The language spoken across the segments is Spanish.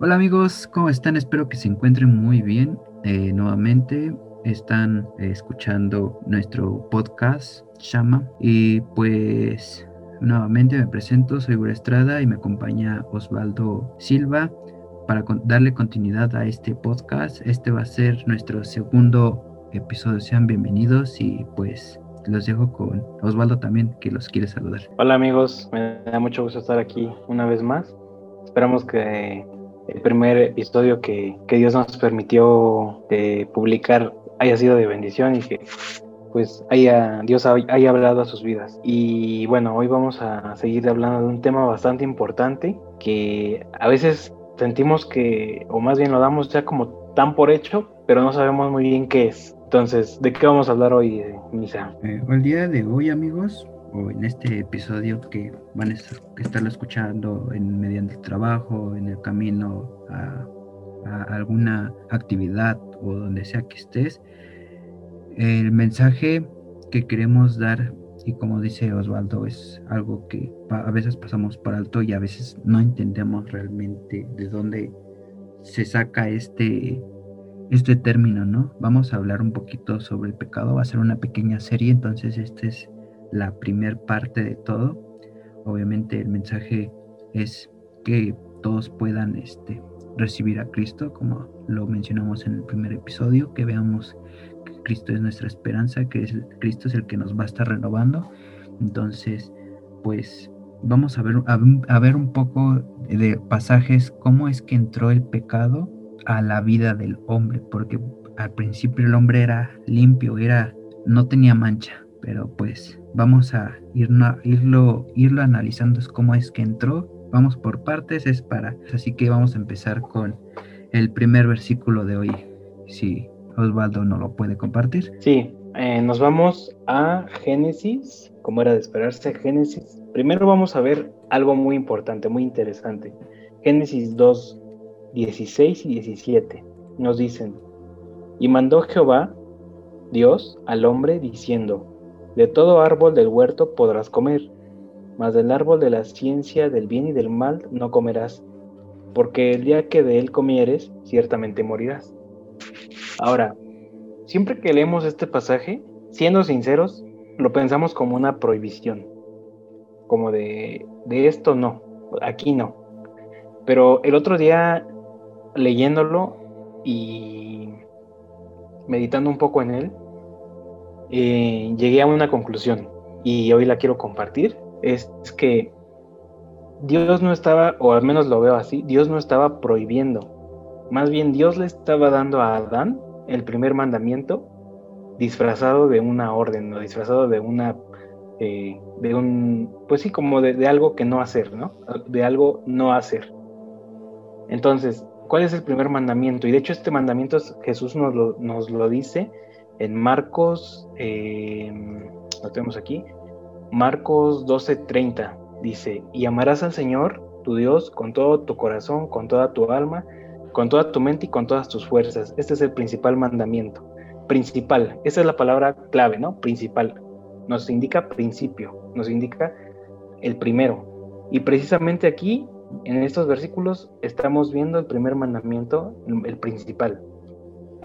Hola amigos, ¿cómo están? Espero que se encuentren muy bien. Eh, nuevamente están eh, escuchando nuestro podcast Shama y pues nuevamente me presento, soy Gura Estrada y me acompaña Osvaldo Silva para darle continuidad a este podcast. Este va a ser nuestro segundo episodio. Sean bienvenidos y pues los dejo con Osvaldo también que los quiere saludar. Hola amigos, me da mucho gusto estar aquí una vez más. Esperamos que el primer episodio que, Dios nos permitió eh, publicar haya sido de bendición y que pues haya, Dios haya hablado a sus vidas. Y bueno, hoy vamos a seguir hablando de un tema bastante importante que a veces sentimos que, o más bien lo damos ya como tan por hecho, pero no sabemos muy bien qué es. Entonces, ¿de qué vamos a hablar hoy, Misa? Eh, el día de hoy, amigos, o en este episodio que van a estarlo escuchando en mediante el trabajo, en el camino a, alguna actividad o donde sea que estés, el mensaje que queremos dar y como dice Osvaldo es algo que a veces pasamos por alto y a veces no entendemos realmente de dónde se saca este este término, ¿no? Vamos a hablar un poquito sobre el pecado, va a ser una pequeña serie, entonces este es la primer parte de todo. Obviamente el mensaje es que todos puedan este, recibir a Cristo, como lo mencionamos en el primer episodio, que veamos que Cristo es nuestra esperanza, que Cristo es el que nos va a estar renovando. Entonces, pues vamos a ver, a ver un poco de pasajes, cómo es que entró el pecado a la vida del hombre, porque al principio el hombre era limpio, era, no tenía mancha, pero pues vamos a irlo, irlo analizando cómo es que entró. Vamos por partes, es para. Así que vamos a empezar con el primer versículo de hoy. Si Osvaldo no lo puede compartir. Sí, eh, nos vamos a Génesis, como era de esperarse, Génesis. Primero vamos a ver algo muy importante, muy interesante. Génesis 2, 16 y 17 nos dicen, y mandó Jehová, Dios, al hombre diciendo, de todo árbol del huerto podrás comer, mas del árbol de la ciencia del bien y del mal no comerás, porque el día que de él comieres, ciertamente morirás. Ahora, siempre que leemos este pasaje, siendo sinceros, lo pensamos como una prohibición, como de, de esto no, aquí no. Pero el otro día, leyéndolo y meditando un poco en él, eh, llegué a una conclusión y hoy la quiero compartir. Es que Dios no estaba, o al menos lo veo así, Dios no estaba prohibiendo. Más bien Dios le estaba dando a Adán el primer mandamiento disfrazado de una orden o disfrazado de una, eh, de un, pues sí, como de, algo que no hacer, ¿no? De algo no hacer. Entonces, ¿cuál es el primer mandamiento? Y de hecho este mandamiento Jesús nos lo, nos lo dice en Marcos, eh, lo tenemos aquí, Marcos 12:30 dice, y amarás al Señor, tu Dios, con todo tu corazón, con toda tu alma, con toda tu mente y con todas tus fuerzas. Este es el principal mandamiento. Principal, esa es la palabra clave, ¿no? Principal. Nos indica principio, nos indica el primero. Y precisamente aquí, en estos versículos, estamos viendo el primer mandamiento, el principal.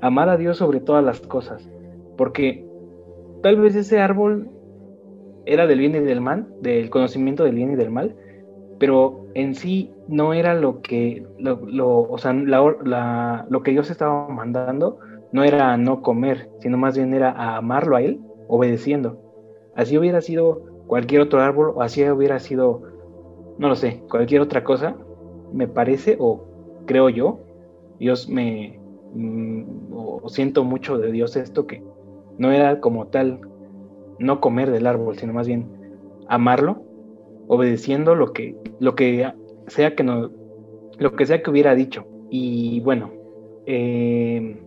Amar a Dios sobre todas las cosas. Porque tal vez ese árbol era del bien y del mal, del conocimiento del bien y del mal, pero en sí no era lo que, lo, o sea, lo que Dios estaba mandando no era a no comer, sino más bien era a amarlo a Él, obedeciendo. Así hubiera sido cualquier otro árbol, o así hubiera sido, no lo sé, cualquier otra cosa, me parece, o creo yo, Dios me, mm, o siento mucho de Dios esto que no era como tal no comer del árbol, sino más bien amarlo, obedeciendo lo que, lo que sea que no, lo que sea que hubiera dicho. Y bueno, eh,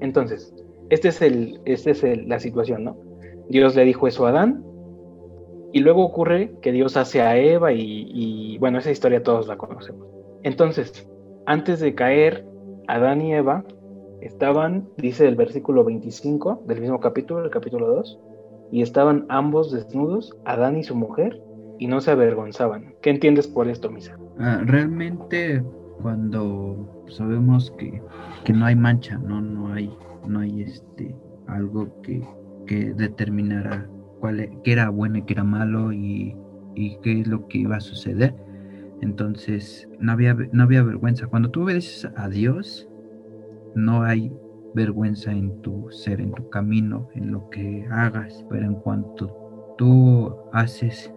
entonces, este es el, este es la situación, ¿no? Dios le dijo eso a Adán, y luego ocurre que Dios hace a Eva y, bueno, esa historia todos la conocemos. Entonces, antes de caer Adán y Eva, Estaban, dice el versículo 25 del mismo capítulo, el capítulo 2, y estaban ambos desnudos, Adán y su mujer, y no se avergonzaban. ¿Qué entiendes por esto, Misa? Ah, realmente cuando sabemos que, que, no hay mancha, no, no hay, no hay este algo que, que determinara cuál e, era bueno y qué era malo y, y, qué es lo que iba a suceder. Entonces no había, no había vergüenza. Cuando tú obedeces a Dios, no hay vergüenza en tu ser, en tu camino, en lo que hagas. Pero en cuanto tú haces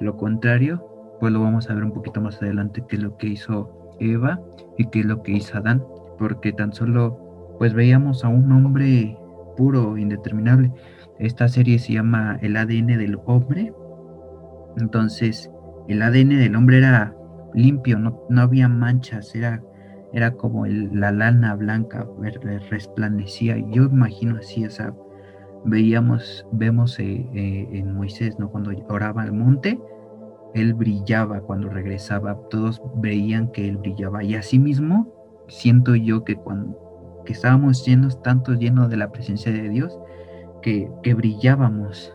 lo contrario, pues lo vamos a ver un poquito más adelante, qué es lo que hizo Eva y qué es lo que hizo Adán. Porque tan solo, pues veíamos a un hombre puro, indeterminable. Esta serie se llama El ADN del hombre. Entonces, el ADN del hombre era limpio, no, no había manchas, era era como la lana blanca resplandecía. Yo imagino así, o sea, veíamos, vemos eh, eh, en Moisés, ¿no? Cuando oraba al monte, él brillaba cuando regresaba, todos veían que él brillaba. Y así mismo siento yo que cuando que estábamos llenos, tanto llenos de la presencia de Dios, que, que brillábamos,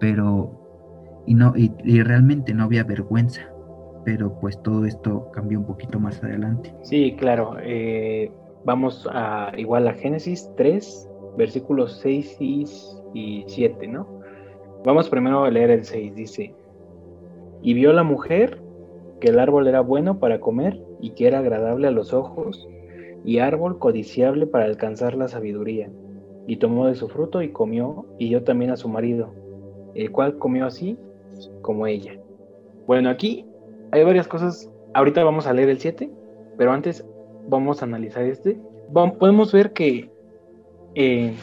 pero y no, y realmente no había vergüenza pero pues todo esto cambió un poquito más adelante. Sí, claro. Eh, vamos a igual a Génesis 3, versículos 6 y 7, ¿no? Vamos primero a leer el 6, dice, y vio la mujer que el árbol era bueno para comer y que era agradable a los ojos y árbol codiciable para alcanzar la sabiduría. Y tomó de su fruto y comió, y dio también a su marido, el cual comió así como ella. Bueno, aquí hay varias cosas. Ahorita vamos a leer el 7, pero antes vamos a analizar este. podemos ver que eh,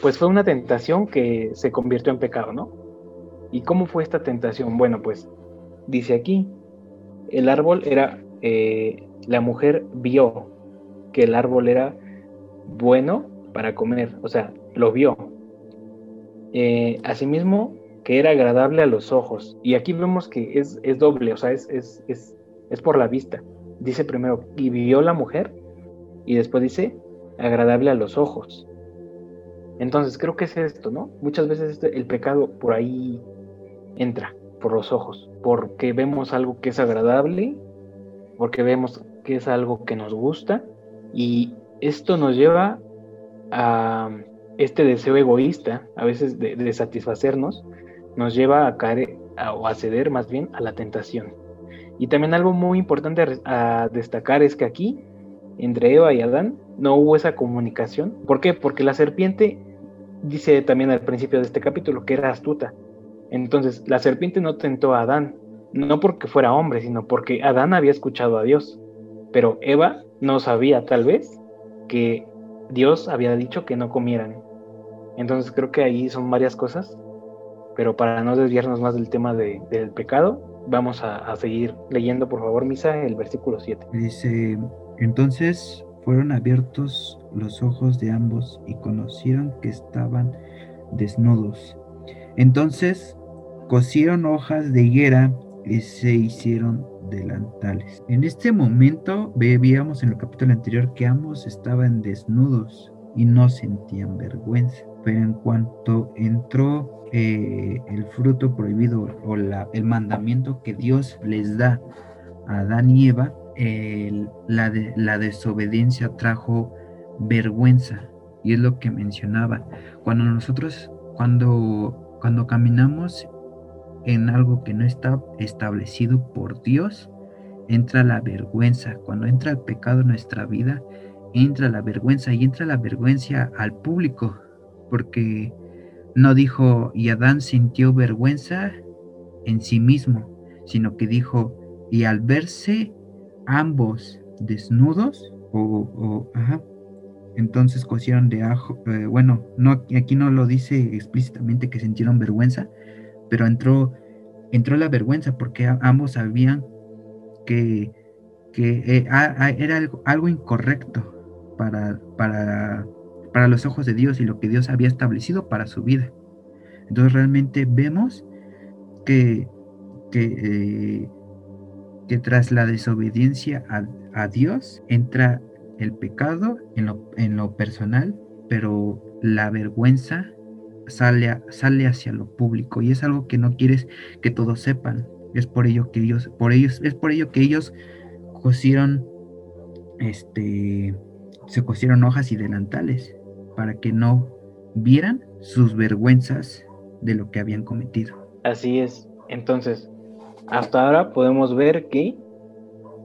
pues fue una tentación que se convirtió en pecado, ¿no? ¿Y cómo fue esta tentación? Bueno, pues dice aquí, el árbol era, eh, la mujer vio que el árbol era bueno para comer, o sea, lo vio. Eh, asimismo, que era agradable a los ojos. Y aquí vemos que es, doble, o sea, es, es, es, es por la vista. Dice primero, y vio la mujer, y después dice, agradable a los ojos. Entonces creo que es esto, ¿no? Muchas veces este, el pecado por ahí entra, por los ojos, porque vemos algo que es agradable, porque vemos que es algo que nos gusta, y esto nos lleva a este deseo egoísta, a veces de satisfacernos, nos lleva a caer o a ceder más bien a la tentación. Y también algo muy importante a, destacar es que aquí, entre Eva y Adán, no hubo esa comunicación. ¿Por qué? Porque la serpiente dice también al principio de este capítulo que era astuta. Entonces, la serpiente no tentó a Adán, no porque fuera hombre, sino porque Adán había escuchado a Dios. Pero Eva no sabía tal vez que Dios había dicho que no comieran. Entonces creo que ahí son varias cosas pero para no desviarnos más del tema del pecado, vamos a, seguir leyendo, por favor, Misa, el versículo 7. Dice, entonces fueron abiertos los ojos de ambos y conocieron que estaban desnudos. Entonces cosieron hojas de higuera y se hicieron delantales. En este momento veíamos en el capítulo anterior que ambos estaban desnudos y no sentían vergüenza. Pero en cuanto entró eh, el fruto prohibido o la, el mandamiento que Dios les da a Adán y Eva, la, la desobediencia trajo vergüenza. Y es lo que mencionaba. Cuando nosotros, cuando, cuando caminamos en algo que no está establecido por Dios, entra la vergüenza. Cuando entra el pecado en nuestra vida, entra la vergüenza y entra la vergüenza al público, porque no dijo, y Adán sintió vergüenza en sí mismo, sino que dijo, y al verse ambos desnudos, o, ajá, entonces cosieron de ajo, eh, bueno, no, aquí no lo dice explícitamente que sintieron vergüenza, pero entró, entró la vergüenza porque ambos sabían que, que eh, era algo, algo incorrecto para, para para los ojos de Dios y lo que Dios había establecido para su vida. Entonces realmente vemos que, que, eh, tras la desobediencia a, Dios entra el pecado en lo, en lo personal, pero la vergüenza sale, sale hacia lo público y es algo que no quieres que todos sepan. Es por ello que ellos, por ellos, es por ello que ellos cosieron este, se cosieron hojas y delantales para que no vieran sus vergüenzas de lo que habían cometido. Así es. Entonces, hasta ahora podemos ver que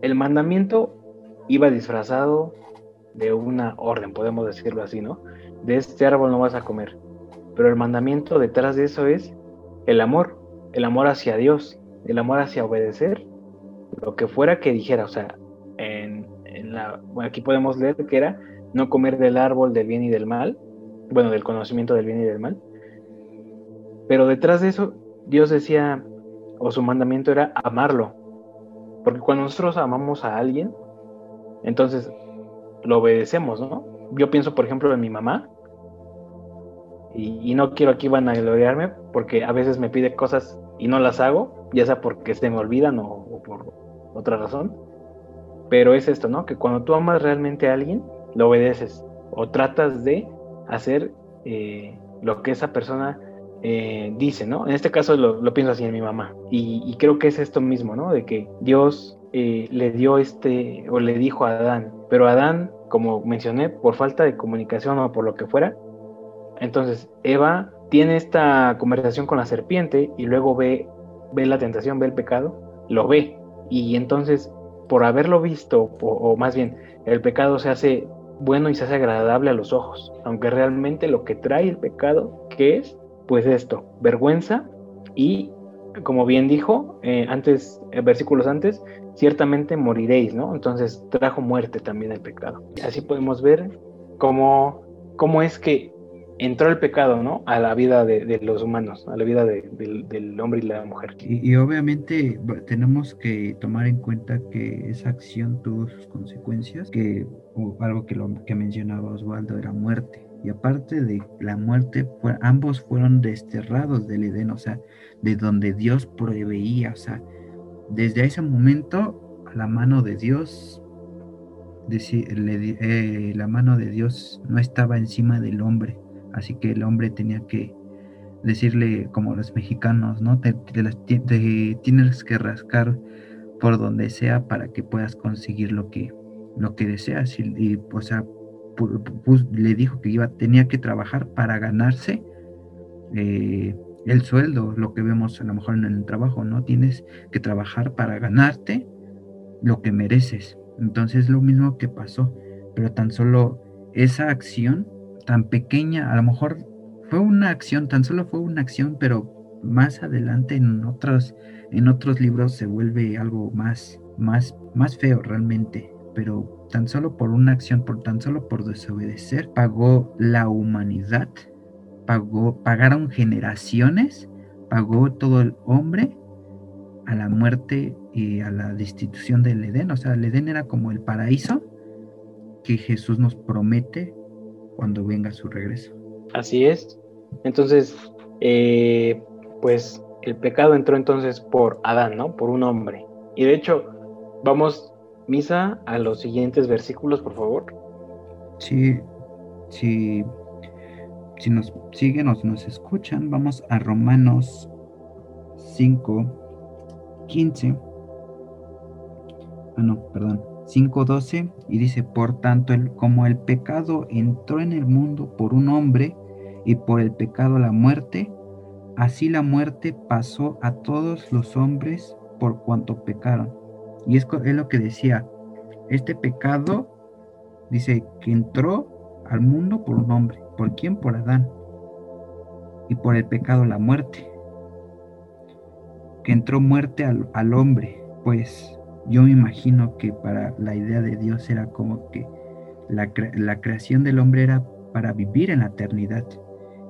el mandamiento iba disfrazado de una orden, podemos decirlo así, ¿no? De este árbol no vas a comer. Pero el mandamiento detrás de eso es el amor, el amor hacia Dios, el amor hacia obedecer, lo que fuera que dijera, o sea, en, la, aquí podemos leer que era no comer del árbol del bien y del mal, bueno, del conocimiento del bien y del mal, pero detrás de eso Dios decía, o su mandamiento era amarlo, porque cuando nosotros amamos a alguien, entonces lo obedecemos, ¿no? Yo pienso, por ejemplo, en mi mamá, y, no quiero aquí gloriarme, porque a veces me pide cosas y no las hago, ya sea porque se me olvidan o, por otra razón. Pero es esto, ¿no? Que cuando tú amas realmente a alguien, lo obedeces o tratas de hacer eh, lo que esa persona eh, dice, ¿no? En este caso lo, pienso así en mi mamá. Y, creo que es esto mismo, ¿no? De que Dios eh, le dio este, o le dijo a Adán, pero Adán, como mencioné, por falta de comunicación o por lo que fuera, entonces Eva tiene esta conversación con la serpiente y luego ve, ve la tentación, ve el pecado, lo ve. Y entonces, por haberlo visto, o más bien, el pecado se hace bueno y se hace agradable a los ojos, aunque realmente lo que trae el pecado, ¿qué es? Pues esto, vergüenza y, como bien dijo eh, antes, eh, versículos antes, ciertamente moriréis, ¿no? Entonces trajo muerte también el pecado. Así podemos ver cómo, cómo es que entró el pecado, ¿no? A la vida de, los humanos, a la vida del hombre y la mujer. Y, obviamente tenemos que tomar en cuenta que esa acción tuvo sus consecuencias, que algo que, lo, que mencionaba Osvaldo era muerte. Y aparte de la muerte, ambos fueron desterrados del Edén, o sea, de donde Dios proveía, o sea, desde ese momento la mano de Dios, eh, la mano de Dios no estaba encima del hombre, Así que el hombre tenía que decirle, como los mexicanos, ¿no? Te, tienes que rascar por donde sea para que puedas conseguir lo que, lo que deseas. Y, o sea, le dijo que iba, tenía que trabajar para ganarse eh, el sueldo, lo que vemos a lo mejor en el trabajo, ¿no? Tienes que trabajar para ganarte lo que mereces. Entonces lo mismo que pasó, pero tan solo esa acción tan pequeña, a lo mejor fue una acción, tan solo fue una acción, pero más adelante en otros, en otros libros se vuelve algo más, más, más feo realmente. Pero tan solo por una acción, por tan solo por desobedecer, pagó la humanidad, pagó, pagaron generaciones, pagó todo el hombre a la muerte y a la destitución del Edén. O sea, el Edén era como el paraíso que Jesús nos promete cuando venga su regreso. Así es. Entonces, eh, pues el pecado entró entonces por Adán, ¿no? Por un hombre. Y de hecho, vamos, Misa, a los siguientes versículos, por favor. Sí, sí. Si nos siguen o nos escuchan, vamos a Romanos 5, 15. Ah, no, perdón. 5.12 y dice, por tanto, el, como el pecado entró en el mundo por un hombre y por el pecado la muerte, así la muerte pasó a todos los hombres por cuanto pecaron. Y es, es lo que decía, este pecado dice que entró al mundo por un hombre. ¿Por quién? Por Adán. Y por el pecado la muerte. Que entró muerte al, al hombre. Pues yo me imagino que para la idea de Dios era como que la, creación del hombre era para vivir en la eternidad.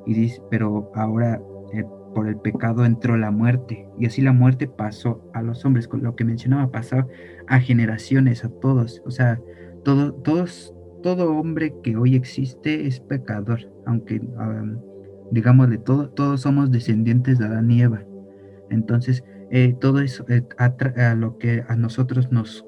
Y dice, pero ahora eh, por el pecado entró la muerte y así la muerte pasó a los hombres, con lo que mencionaba, pasó a generaciones, a todos. O sea, todo, todos, todo hombre que hoy existe es pecador, aunque digamos digámosle, todo, todos somos descendientes de Adán y Eva. Entonces, eh, todo eso eh, a, lo que a nosotros nos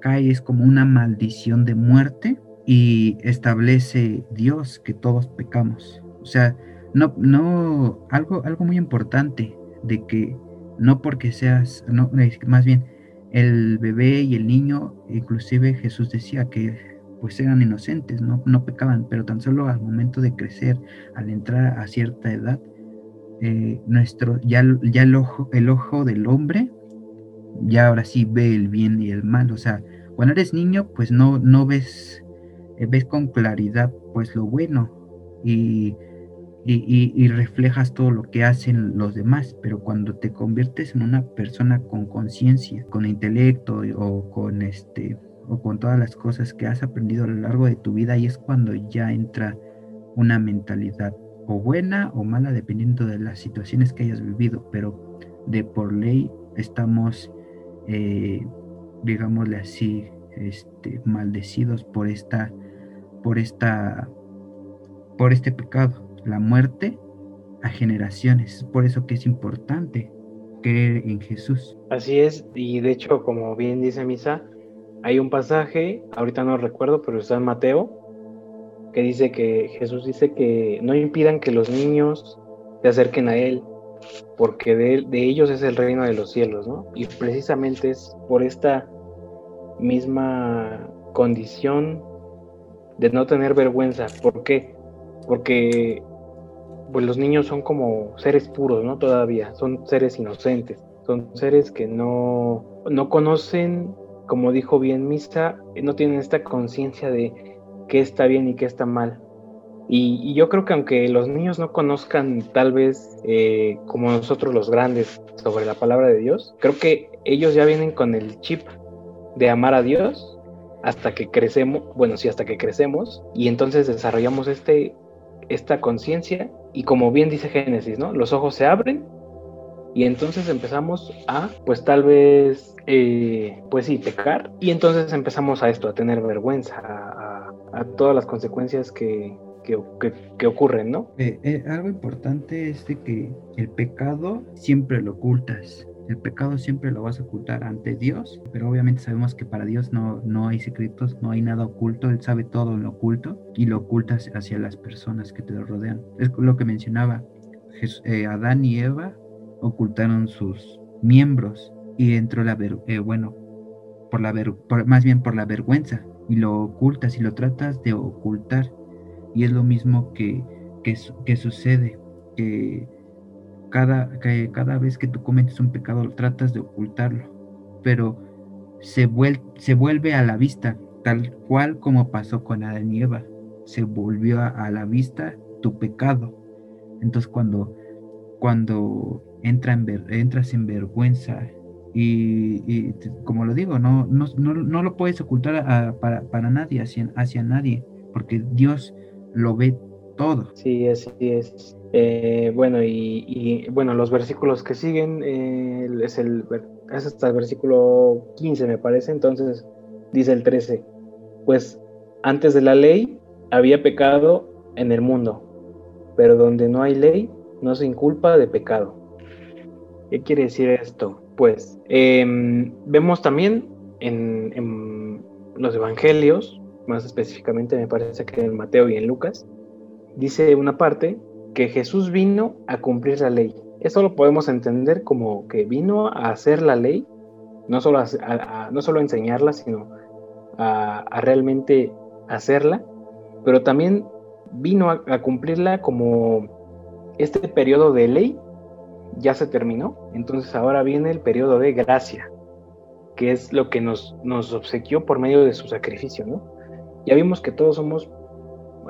cae es como una maldición de muerte y establece Dios que todos pecamos. O sea, no, no, algo, algo muy importante de que no porque seas, no, más bien, el bebé y el niño, inclusive Jesús decía que pues eran inocentes, no, no pecaban, pero tan solo al momento de crecer, al entrar a cierta edad, eh, nuestro, ya, ya el, ojo, el ojo del hombre, ya ahora sí ve el bien y el mal, o sea, cuando eres niño, pues no, no ves, eh, ves con claridad pues lo bueno y y, reflejas todo lo que hacen los demás, pero cuando te conviertes en una persona con conciencia, con intelecto o con este o con todas las cosas que has aprendido a lo largo de tu vida, y es cuando ya entra una mentalidad o buena o mala dependiendo de las situaciones que hayas vivido, pero de por ley estamos, eh, digámosle así, este, maldecidos por esta, por esta, por este pecado la muerte a generaciones. Es por eso que es importante creer en Jesús. Así es, y de hecho, como bien dice Misa, hay un pasaje, ahorita no recuerdo, pero está en Mateo, que dice que Jesús dice que no impidan que los niños se acerquen a Él, porque de, ellos es el reino de los cielos, ¿no? Y precisamente es por esta misma condición de no tener vergüenza. ¿Por qué? Porque pues los niños son como seres puros, ¿no? Todavía, son seres inocentes, son seres que no, no conocen, como dijo bien Misa, no tienen esta conciencia de qué está bien y qué está mal. Y, yo creo que aunque los niños no conozcan tal vez eh, como nosotros los grandes sobre la palabra de Dios, creo que ellos ya vienen con el chip de amar a Dios hasta que crecemos, bueno, sí, hasta que crecemos, y entonces desarrollamos este, esta conciencia y como bien dice Génesis, ¿no? Los ojos se abren y entonces empezamos a, pues tal vez, eh, pues sí, pecar y entonces empezamos a esto, a tener vergüenza, todas las consecuencias que, que, ocurren, ¿no? Eh, eh, algo importante es de que el pecado siempre lo ocultas. El pecado siempre lo vas a ocultar ante Dios, pero obviamente sabemos que para Dios no, no hay secretos, no hay nada oculto, Él sabe todo en lo oculto y lo ocultas hacia las personas que te rodean. Es lo que mencionaba, eh, Adán y Eva ocultaron sus miembros y entró la, eh, bueno, por la más bien por la vergüenza y lo ocultas y lo tratas de ocultar y es lo mismo que, que, sucede, que cada, que cada vez que tú cometes un pecado tratas de ocultarlo, pero se, se vuelve a la vista, tal cual como pasó con Adán y Eva. Se volvió a, la vista tu pecado. Entonces cuando, cuando entra en entras en vergüenza y, como lo digo, no, no, no, lo puedes ocultar para, para, nadie, hacia, hacia nadie, porque Dios lo ve todo. Sí, así es. Eh, bueno, y, bueno, los versículos que siguen es, el, es hasta el versículo 15, me parece. Entonces, dice el 13: Pues antes de la ley había pecado en el mundo, pero donde no hay ley, no se inculpa de pecado. ¿Qué quiere decir esto? Pues em, vemos también en, los evangelios, más específicamente me parece que en Mateo y en Lucas, dice una parte que Jesús vino a cumplir la ley. Eso lo podemos entender como que vino a hacer la ley, no solo a, no solo enseñarla, sino a, realmente hacerla, pero también vino a, cumplirla como este periodo de ley ya se terminó, entonces ahora viene el periodo de gracia, que es lo que nos, nos obsequió por medio de su sacrificio, ¿no? Ya vimos que todos somos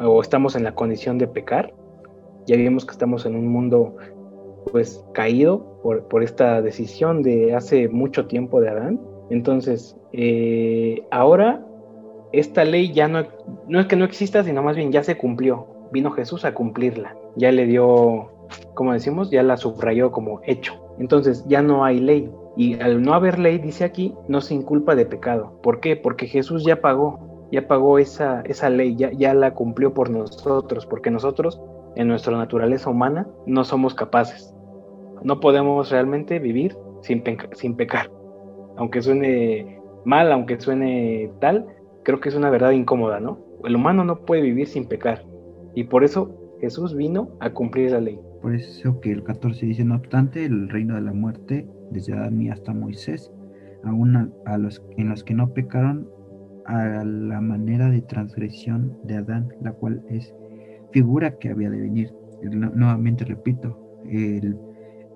o estamos en la condición de pecar, ya vimos que estamos en un mundo pues caído por, por esta decisión de hace mucho tiempo de Adán. Entonces, eh, ahora esta ley ya no, no es que no exista, sino más bien ya se cumplió. Vino Jesús a cumplirla. Ya le dio, como decimos, ya la subrayó como hecho. Entonces ya no hay ley. Y al no haber ley, dice aquí, no se inculpa de pecado. ¿Por qué? Porque Jesús ya pagó, ya pagó esa, esa ley, ya, ya la cumplió por nosotros, porque nosotros en nuestra naturaleza humana no somos capaces. No podemos realmente vivir sin, sin pecar. Aunque suene mal, aunque suene tal, creo que es una verdad incómoda, ¿no? El humano no puede vivir sin pecar. Y por eso Jesús vino a cumplir la ley. Por eso que el 14 dice, no obstante, el reino de la muerte, desde Adán hasta Moisés, aún a, los en los que no pecaron a la manera de transgresión de Adán, la cual es figura que había de venir. nuevamente repito,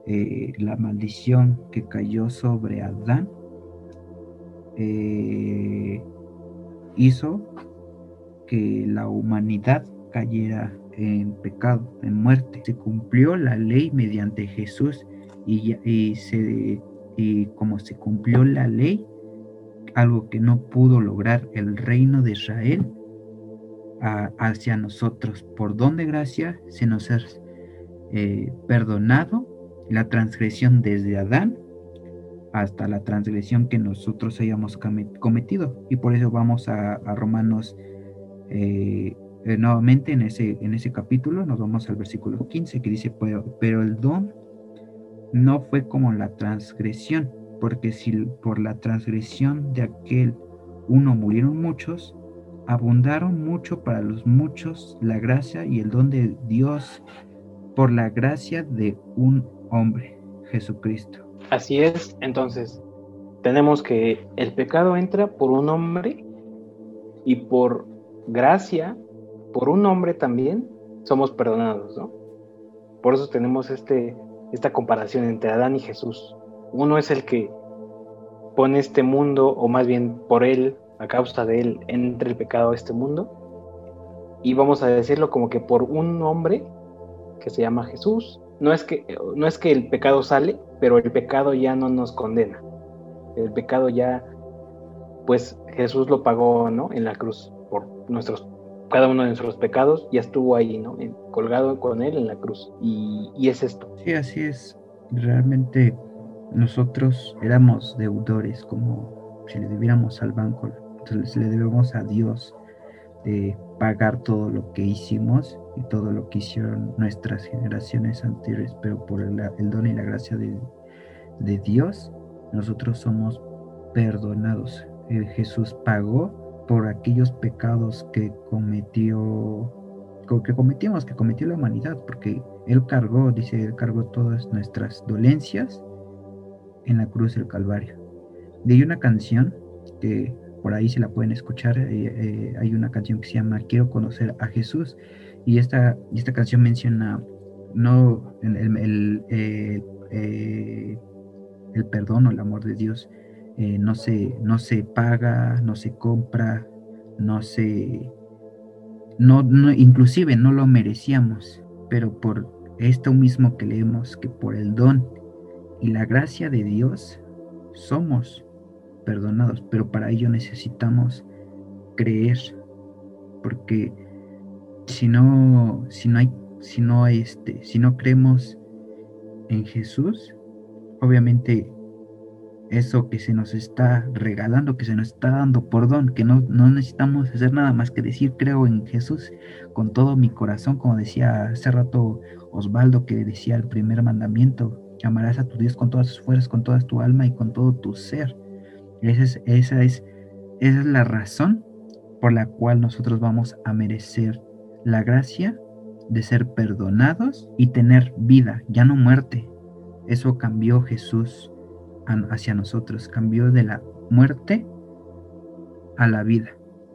eh, la maldición que cayó sobre Adán eh, hizo que la humanidad cayera en pecado, en muerte. Se cumplió la ley mediante Jesús y, y, se, y como se cumplió la ley, algo que no pudo lograr el reino de Israel hacia nosotros. Por don de gracia se nos ha eh, perdonado la transgresión desde Adán hasta la transgresión que nosotros hayamos cometido. Y por eso vamos a, Romanos eh, eh, nuevamente en ese, en ese capítulo, nos vamos al versículo 15 que dice, pero, pero el don no fue como la transgresión, porque si por la transgresión de aquel uno murieron muchos, abundaron mucho para los muchos la gracia y el don de Dios por la gracia de un hombre, Jesucristo. Así es, entonces tenemos que el pecado entra por un hombre y por gracia, por un hombre también, somos perdonados, ¿no? Por eso tenemos este, esta comparación entre Adán y Jesús. Uno es el que pone este mundo, o más bien por él, a causa de él, entre el pecado a este mundo. Y vamos a decirlo como que por un hombre que se llama Jesús, no es que, no es que el pecado sale, pero el pecado ya no nos condena. El pecado ya, pues Jesús lo pagó, ¿no? En la cruz por nuestros, cada uno de nuestros pecados, ya estuvo ahí, ¿no? colgado con él en la cruz. Y, y es esto. Sí, así es. Realmente nosotros éramos deudores, como si le debiéramos al banco, entonces le debemos a Dios de pagar todo lo que hicimos y todo lo que hicieron nuestras generaciones anteriores, pero por el, don y la gracia de, Dios, nosotros somos perdonados. Eh, Jesús pagó por aquellos pecados que cometió, que cometimos, que cometió la humanidad, porque Él cargó, dice, Él cargó todas nuestras dolencias en la cruz del Calvario. De ahí una canción que por ahí se la pueden escuchar, eh, eh, hay una canción que se llama Quiero conocer a Jesús y esta, esta canción menciona no el, eh, el, perdón o el amor de Dios no, se, no se paga, no se compra, no se... No, no, inclusive no lo merecíamos, pero por esto mismo que leemos, que por el don y la gracia de Dios somos perdonados, pero para ello necesitamos creer, porque si no, si no hay, si no este, si no creemos en Jesús, obviamente eso que se nos está regalando, que se nos está dando por don, que no, no necesitamos hacer nada más que decir creo en Jesús con todo mi corazón, como decía hace rato Osvaldo que decía el primer mandamiento, amarás a tu Dios con todas tus fuerzas, con toda tu alma y con todo tu ser. Esa es, esa es, esa es la razón por la cual nosotros vamos a merecer la gracia de ser perdonados y tener vida, ya no muerte. Eso cambió Jesús hacia nosotros, cambió de la muerte a la vida.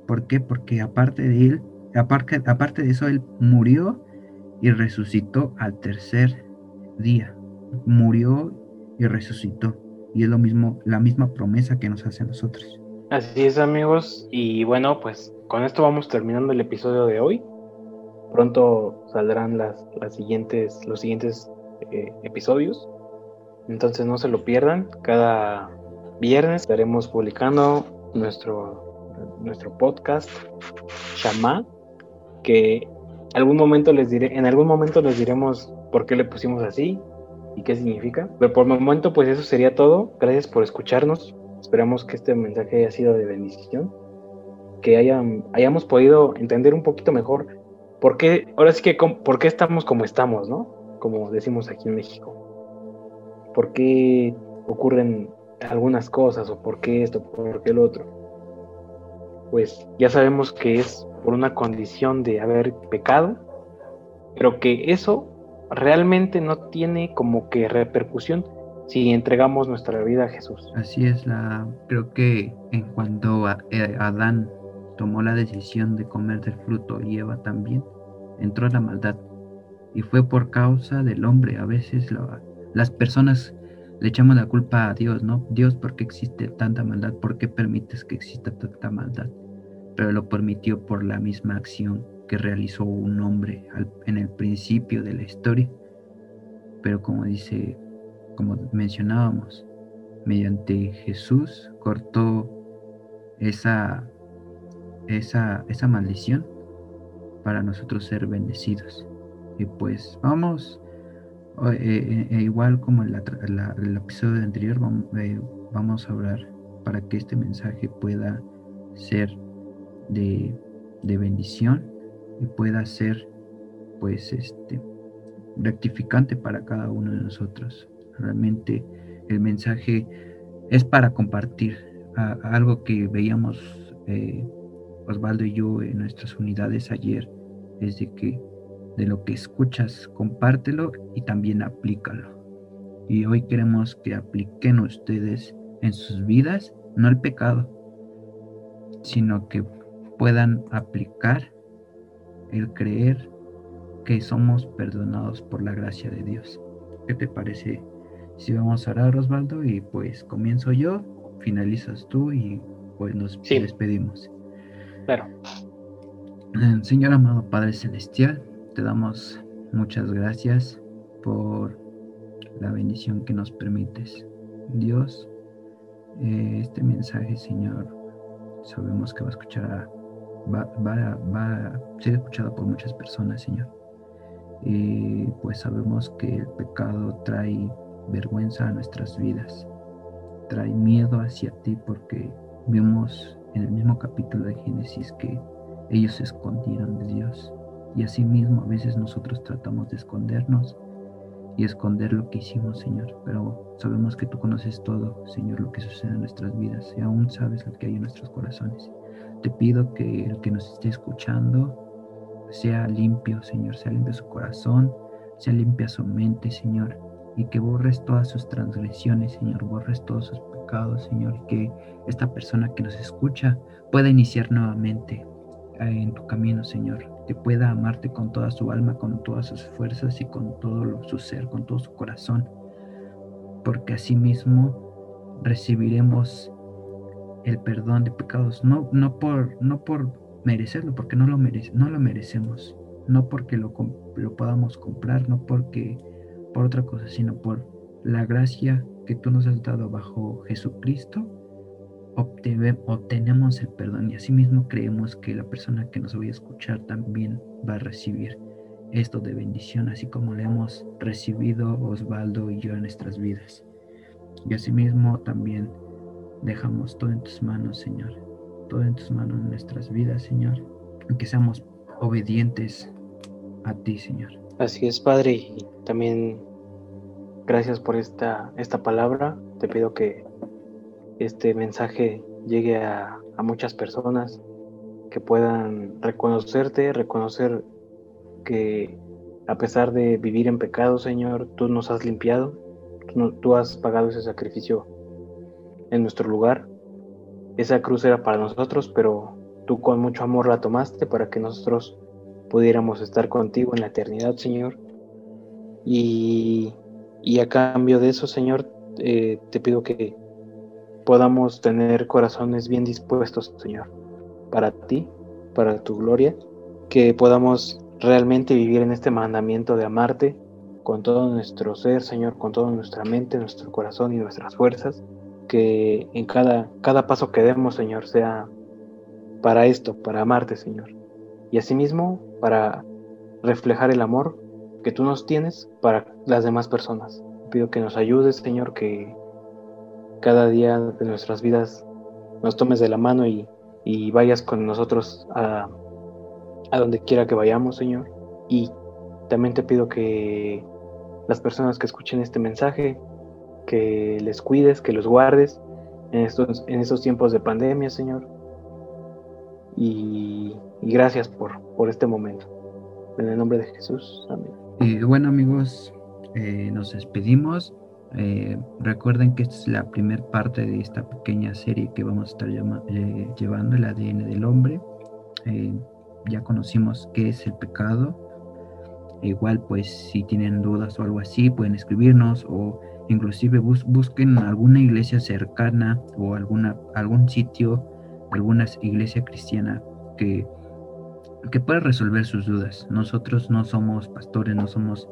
¿Por qué? Porque aparte de él, aparte, aparte de eso, él murió y resucitó al tercer día. Murió y resucitó. Y es lo mismo, la misma promesa que nos hace a nosotros. Así es, amigos. Y bueno, pues con esto vamos terminando el episodio de hoy. Pronto saldrán las, las siguientes, los siguientes eh, episodios. Entonces no se lo pierdan. Cada viernes estaremos publicando nuestro, nuestro podcast Shama, que algún momento les diré, en algún momento les diremos por qué le pusimos así y qué significa. Pero por el momento, pues eso sería todo. Gracias por escucharnos. Esperamos que este mensaje haya sido de bendición, que hayan, hayamos podido entender un poquito mejor por qué, ahora sí que, por qué estamos como estamos, ¿no? Como decimos aquí en México. ¿Por qué ocurren algunas cosas o por qué esto, por qué el otro? Pues ya sabemos que es por una condición de haber pecado, pero que eso realmente no tiene como que repercusión si entregamos nuestra vida a Jesús. Así es, la, creo que en cuando eh, Adán tomó la decisión de comer del fruto y Eva también, entró la maldad. Y fue por causa del hombre. A veces las personas le echamos la culpa a Dios, ¿no? Dios, ¿por qué existe tanta maldad? ¿Por qué permites que exista tanta maldad? Pero lo permitió por la misma acción que realizó un hombre en el principio de la historia. Pero como dice, como mencionábamos, mediante Jesús cortó esa, esa, esa maldición para nosotros ser bendecidos. Y pues vamos eh, eh, eh, igual como en el episodio anterior, vamos, a hablar para que este mensaje pueda ser de, bendición y pueda ser pues este rectificante para cada uno de nosotros. Realmente el mensaje es para compartir algo que veíamos Osvaldo y yo en nuestras unidades ayer, es de que de lo que escuchas, compártelo y también aplícalo. Y hoy queremos que apliquen ustedes en sus vidas, no el pecado, sino que puedan aplicar el creer que somos perdonados por la gracia de Dios. ¿Qué te parece si vamos a orar, Osvaldo? Y pues comienzo yo, finalizas tú y pues nos despedimos. Claro. Señor amado Padre Celestial, te damos muchas gracias por la bendición que nos permites. Dios, eh, este mensaje, Señor, sabemos que va a escuchar, va, va, a ser escuchado por muchas personas, Señor. Y pues sabemos que el pecado trae vergüenza a nuestras vidas, trae miedo hacia ti porque vimos en el mismo capítulo de Génesis que ellos se escondieron de Dios. Y asimismo a veces nosotros tratamos de escondernos y esconder lo que hicimos, Señor. Pero sabemos que tú conoces todo, Señor, lo que sucede en nuestras vidas y aún sabes lo que hay en nuestros corazones. Te pido que el que nos esté escuchando sea limpio, Señor, sea limpio su corazón, sea limpia su mente, Señor, y que borres todas sus transgresiones, Señor, borres todos sus pecados, Señor, y que esta persona que nos escucha pueda iniciar nuevamente eh, en tu camino, Señor, que pueda amarte con toda su alma, con todas sus fuerzas y con todo su ser, con todo su corazón, porque asimismo recibiremos el perdón de pecados, no, no, por, no por merecerlo, porque no lo, merece, no lo merecemos, no porque lo, lo podamos comprar, no porque por otra cosa, sino por la gracia que tú nos has dado bajo Jesucristo obtenemos el perdón y asimismo creemos que la persona que nos voy a escuchar también va a recibir esto de bendición, así como le hemos recibido Osvaldo y yo en nuestras vidas. Y asimismo también dejamos todo en tus manos, Señor, todo en tus manos en nuestras vidas, Señor, y que seamos obedientes a ti, Señor. Así es, Padre, y también gracias por esta, esta palabra. Te pido que este mensaje llegue a, muchas personas que puedan reconocerte, reconocer que a pesar de vivir en pecado, Señor, tú nos has limpiado, tú, has pagado ese sacrificio en nuestro lugar. Esa cruz era para nosotros, pero tú con mucho amor la tomaste para que nosotros pudiéramos estar contigo en la eternidad, Señor. Y, y a cambio de eso, Señor, eh, te pido que podamos tener corazones bien dispuestos, Señor, para ti, para tu gloria, que podamos realmente vivir en este mandamiento de amarte con todo nuestro ser, Señor, con toda nuestra mente, nuestro corazón y nuestras fuerzas, que en cada, cada paso que demos, Señor, sea para esto, para amarte, Señor. Y asimismo, para reflejar el amor que tú nos tienes para las demás personas. Pido que nos ayudes, Señor, que cada día de nuestras vidas nos tomes de la mano y, vayas con nosotros a, donde quiera que vayamos, Señor. Y también te pido que las personas que escuchen este mensaje, que les cuides, que los guardes en estos, en estos tiempos de pandemia, Señor. Y, gracias por, por este momento. En el nombre de Jesús. Amén. Y bueno amigos, eh, nos despedimos Eh, recuerden que esta es la primera parte de esta pequeña serie que vamos a estar eh, llevando, el ADN del hombre. Eh, ya conocimos qué es el pecado. Igual, pues, si tienen dudas o algo así, pueden escribirnos o inclusive busquen alguna iglesia cercana o alguna, algún sitio, alguna iglesia cristiana que, que pueda resolver sus dudas. Nosotros no somos pastores, no somos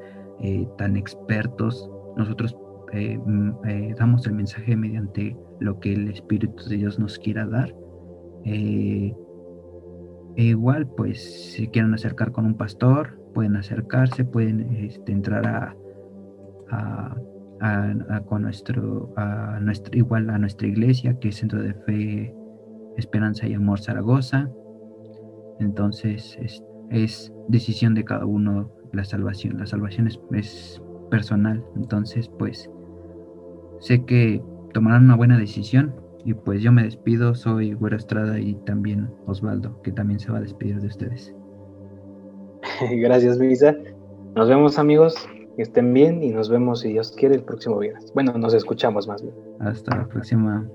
tan expertos. Nosotros eh, mm, eh, damos el mensaje mediante lo que el Espíritu de Dios nos quiera dar. Eh, e igual, pues, si quieren acercar con un pastor, pueden acercarse, pueden este, entrar a, con nuestro, a nuestro, igual a nuestra iglesia, que es Centro de Fe, Esperanza y Amor Zaragoza. Entonces, es, decisión de cada uno la salvación. La salvación es personal. Entonces, pues, Sé que tomarán una buena decisión y pues yo me despido, soy Güero Estrada y también Osvaldo, que también se va a despedir de ustedes. Gracias, Luisa. Nos vemos amigos, que estén bien y nos vemos si Dios quiere el próximo viernes. Bueno, nos escuchamos más bien. Hasta la próxima.